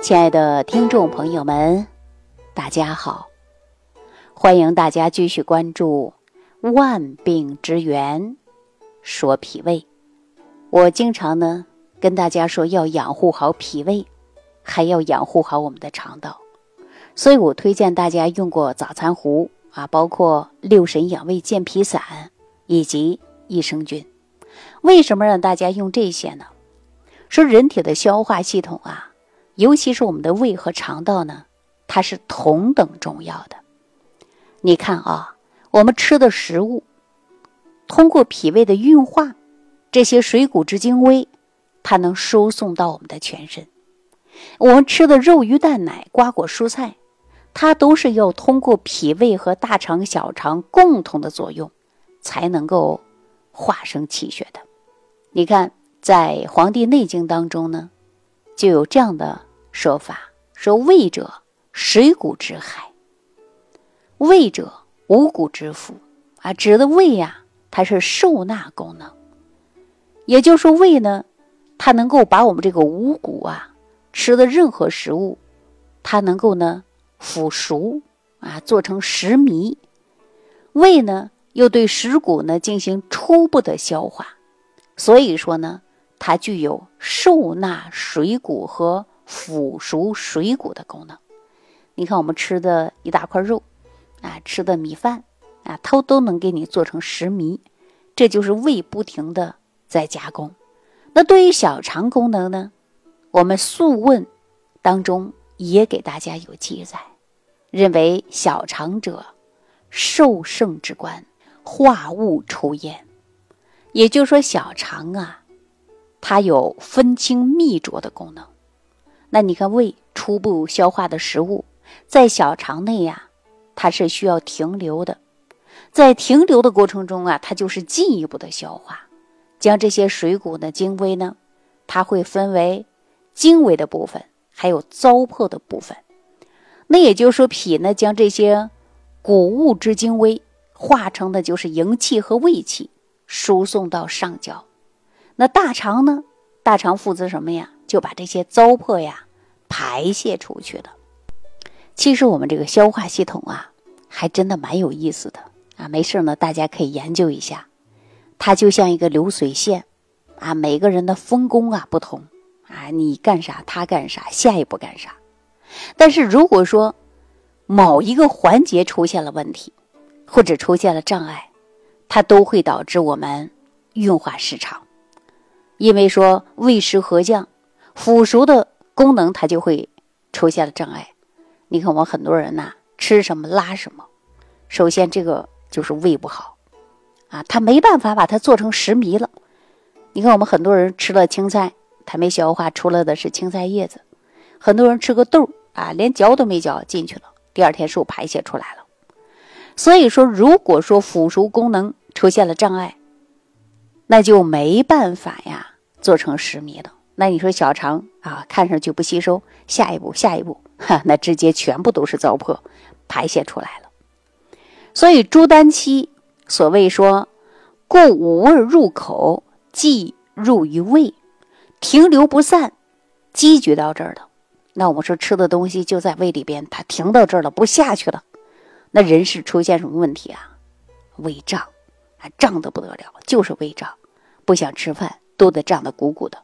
亲爱的听众朋友们，大家好！欢迎大家继续关注《万病之源说脾胃》。我经常呢跟大家说，要养护好脾胃，还要养护好我们的肠道。所以我推荐大家用过早餐壶啊，包括六神养胃健脾散以及益生菌。为什么让大家用这些呢？说人体的消化系统啊。尤其是我们的胃和肠道呢，它是同等重要的。你看啊，我们吃的食物通过脾胃的运化，这些水谷之精微，它能输送到我们的全身。我们吃的肉、鱼、蛋、奶、瓜果、蔬菜，它都是要通过脾胃和大肠、小肠共同的作用，才能够化生气血的。你看，在《黄帝内经》当中呢，就有这样的。说法说胃者水谷之海，胃者五谷之府啊，指的胃呀，它是受纳功能。也就是说，胃呢，它能够把我们这个五谷啊吃的任何食物，它能够呢腐熟啊，做成食糜。胃呢，又对食谷呢进行初步的消化，所以说呢，它具有受纳水谷和。腐熟水谷的功能，你看我们吃的一大块肉，啊，吃的米饭，啊，它都能给你做成食糜，这就是胃不停的在加工。那对于小肠功能呢，我们《素问》当中也给大家有记载，认为小肠者，受盛之官，化物出焉。也就是说，小肠啊，它有分清泌浊的功能。那你看，胃初步消化的食物，在小肠内呀，它是需要停留的，在停留的过程中啊，它就是进一步的消化，将这些水谷的精微呢，它会分为精微的部分，还有糟粕的部分。那也就是说，脾呢将这些谷物之精微化成的就是营气和胃气，输送到上焦。那大肠呢？大肠负责什么呀？就把这些糟粕呀排泄出去的。其实我们这个消化系统啊，还真的蛮有意思的啊。没事呢，大家可以研究一下。它就像一个流水线啊，每个人的分工啊不同啊，你干啥他干啥，下一步干啥。但是如果说某一个环节出现了问题，或者出现了障碍，它都会导致我们运化失常。因为说胃食合降。腐熟的功能，它就会出现了障碍。你看，我们很多人呐，吃什么拉什么。首先，这个就是胃不好啊，它没办法把它做成食糜了。你看，我们很多人吃了青菜，它没消化出来的是青菜叶子；很多人吃个豆啊，连嚼都没嚼进去了，第二天是排泄出来了。所以说，如果说腐熟功能出现了障碍，那就没办法呀，做成食糜了。那你说小肠啊，看上去不吸收，下一步下一步，哈，那直接全部都是糟粕排泄出来了。所以朱丹期所谓说，故五味入口，即入于胃，停留不散，积聚到这儿了。那我们说吃的东西就在胃里边，它停到这儿了，不下去了，那人是出现什么问题啊？胃胀，啊，胀得不得了，就是胃胀，不想吃饭，肚子胀得鼓鼓的。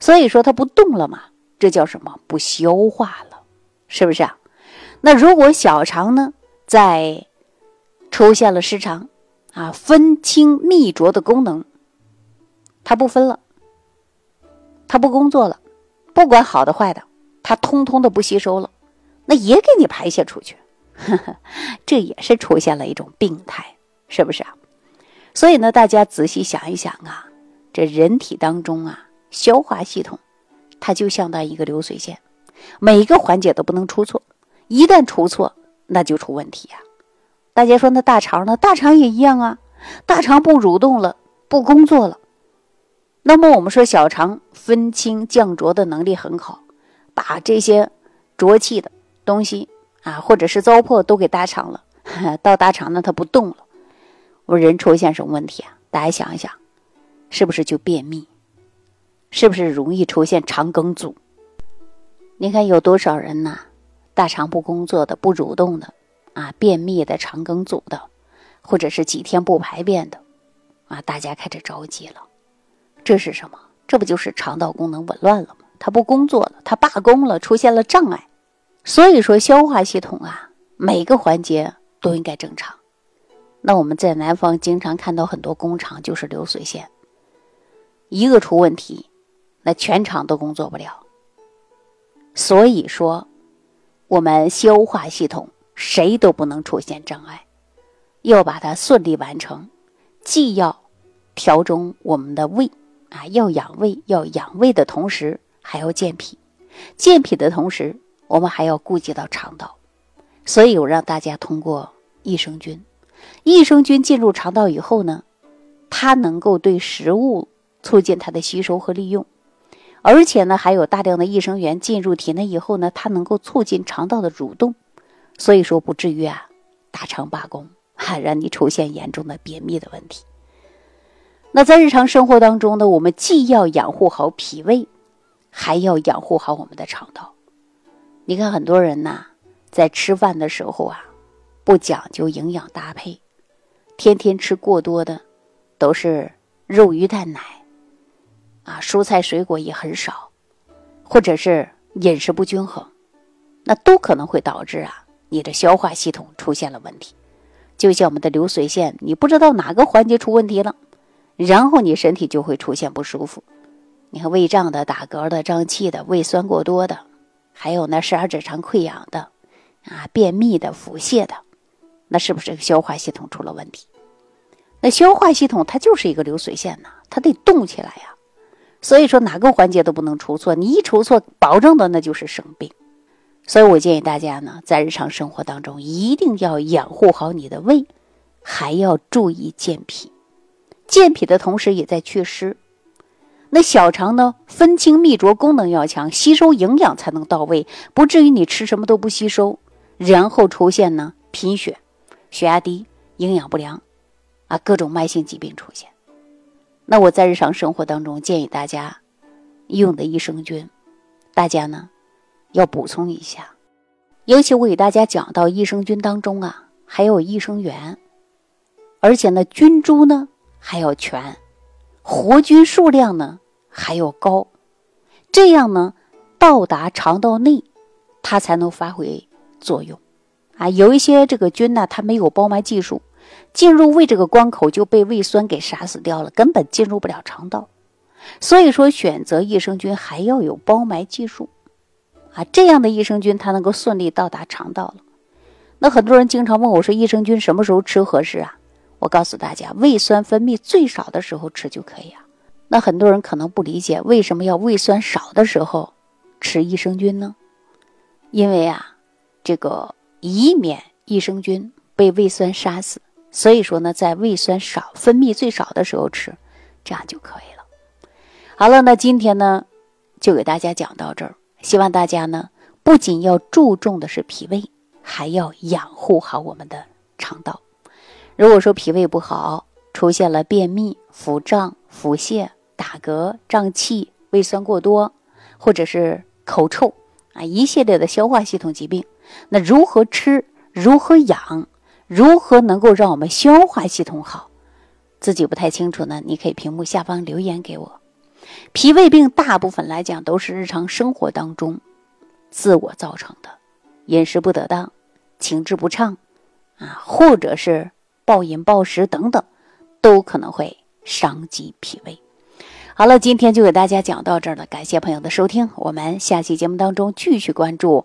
所以说它不动了嘛，这叫什么？不消化了，是不是啊？那如果小肠呢，在出现了失常啊，分清泌浊的功能，它不分了，它不工作了，不管好的坏的，它通通的不吸收了，那也给你排泄出去，这也是出现了一种病态，是不是啊？所以呢，大家仔细想一想啊，这人体当中啊。消化系统，它就相当于一个流水线，每一个环节都不能出错，一旦出错，那就出问题呀。大家说那大肠呢？大肠也一样啊，大肠不蠕动了，不工作了。那么我们说小肠分清降浊的能力很好，把这些浊气的东西啊，或者是糟粕都给大肠了，到大肠呢它不动了，我人出现什么问题啊？大家想一想，是不是就便秘？是不是容易出现肠梗阻？你看有多少人呐，大肠不工作的、不蠕动的，啊，便秘的、肠梗阻的，或者是几天不排便的，啊，大家开始着急了。这是什么？这不就是肠道功能紊乱了吗？它不工作了，它罢工了，出现了障碍。所以说，消化系统啊，每个环节都应该正常。那我们在南方经常看到很多工厂就是流水线，一个出问题，那全场都工作不了。所以说，我们消化系统谁都不能出现障碍，要把它顺利完成，既要调中我们的胃啊，要养胃，要养胃的同时还要健脾，健脾的同时我们还要顾及到肠道。所以我让大家通过益生菌。益生菌进入肠道以后呢，它能够对食物促进它的吸收和利用，而且呢，还有大量的益生元进入体内以后呢，它能够促进肠道的蠕动，所以说不至于啊大肠罢工，哈，让你出现严重的便秘的问题。那在日常生活当中呢，我们既要养护好脾胃，还要养护好我们的肠道。你看很多人呐，在吃饭的时候啊。不讲究营养搭配，天天吃过多的都是肉鱼蛋奶，啊，蔬菜水果也很少，或者是饮食不均衡，那都可能会导致啊你的消化系统出现了问题。就像我们的流水线，你不知道哪个环节出问题了，然后你身体就会出现不舒服。你看胃胀的、打嗝的、胀气的、胃酸过多的，还有呢十二指肠溃疡的，啊，便秘的、腹泻的。那是不是消化系统出了问题？那消化系统它就是一个流水线呐，它得动起来呀。所以说哪个环节都不能出错，你一出错，保证的那就是生病。所以我建议大家呢，在日常生活当中一定要养护好你的胃，还要注意健脾。健脾的同时也在祛湿。那小肠呢，分清泌浊功能要强，吸收营养才能到位，不至于你吃什么都不吸收，然后出现呢贫血。血压低、营养不良，啊，各种慢性疾病出现。那我在日常生活当中建议大家用的益生菌，大家呢要补充一下。尤其我给大家讲到益生菌当中啊，还有益生元，而且呢菌株呢还要全，活菌数量呢还要高，这样呢到达肠道内，它才能发挥作用。啊，有一些这个菌呢，它没有包埋技术，进入胃这个关口就被胃酸给杀死掉了，根本进入不了肠道。所以说，选择益生菌还要有包埋技术，啊，这样的益生菌它能够顺利到达肠道了。那很多人经常问我说，益生菌什么时候吃合适啊？我告诉大家，胃酸分泌最少的时候吃就可以啊。那很多人可能不理解，为什么要胃酸少的时候吃益生菌呢？因为啊，这个。以免益生菌被胃酸杀死，所以说呢，在胃酸少、分泌最少的时候吃，这样就可以了。好了，那今天呢，就给大家讲到这儿。希望大家呢，不仅要注重的是脾胃，还要养护好我们的肠道。如果说脾胃不好，出现了便秘、腹胀、腹泻、打嗝、胀气、胃酸过多，或者是口臭啊，一系列的消化系统疾病。那如何吃？如何养？如何能够让我们消化系统好？自己不太清楚呢，你可以屏幕下方留言给我。脾胃病大部分来讲都是日常生活当中自我造成的，饮食不得当、情志不畅啊，或者是暴饮暴食等等，都可能会伤及脾胃。好了，今天就给大家讲到这儿了，感谢朋友的收听，我们下期节目当中继续关注。